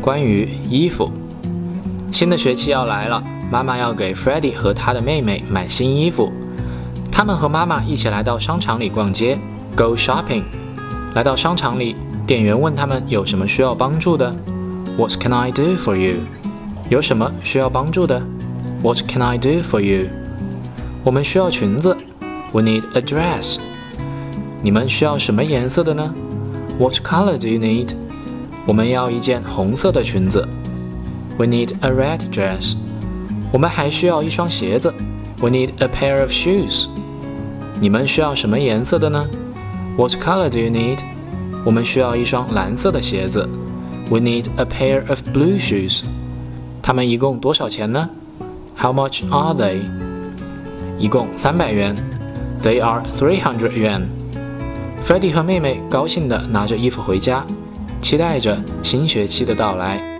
关于衣服。新的学期要来了，妈妈要给 Freddie 和他的妹妹买新衣服。他们和妈妈一起来到商场里逛街，Go shopping。来到商场里，店员问他们有什么需要帮助的。What can I do for you？有什么需要帮助的？What can I do for you？我们需要裙子。We need a dress。你们需要什么颜色的呢？What color do you need？我们要一件红色的裙子。We need a red dress。我们还需要一双鞋子。We need a pair of shoes。你们需要什么颜色的呢？What color do you need？我们需要一双蓝色的鞋子。We need a pair of blue shoes。它们一共多少钱呢？How much are they？一共三百元。They are three hundred yuan。Freddie 和妹妹高兴地拿着衣服回家， 期待着新学期的到来。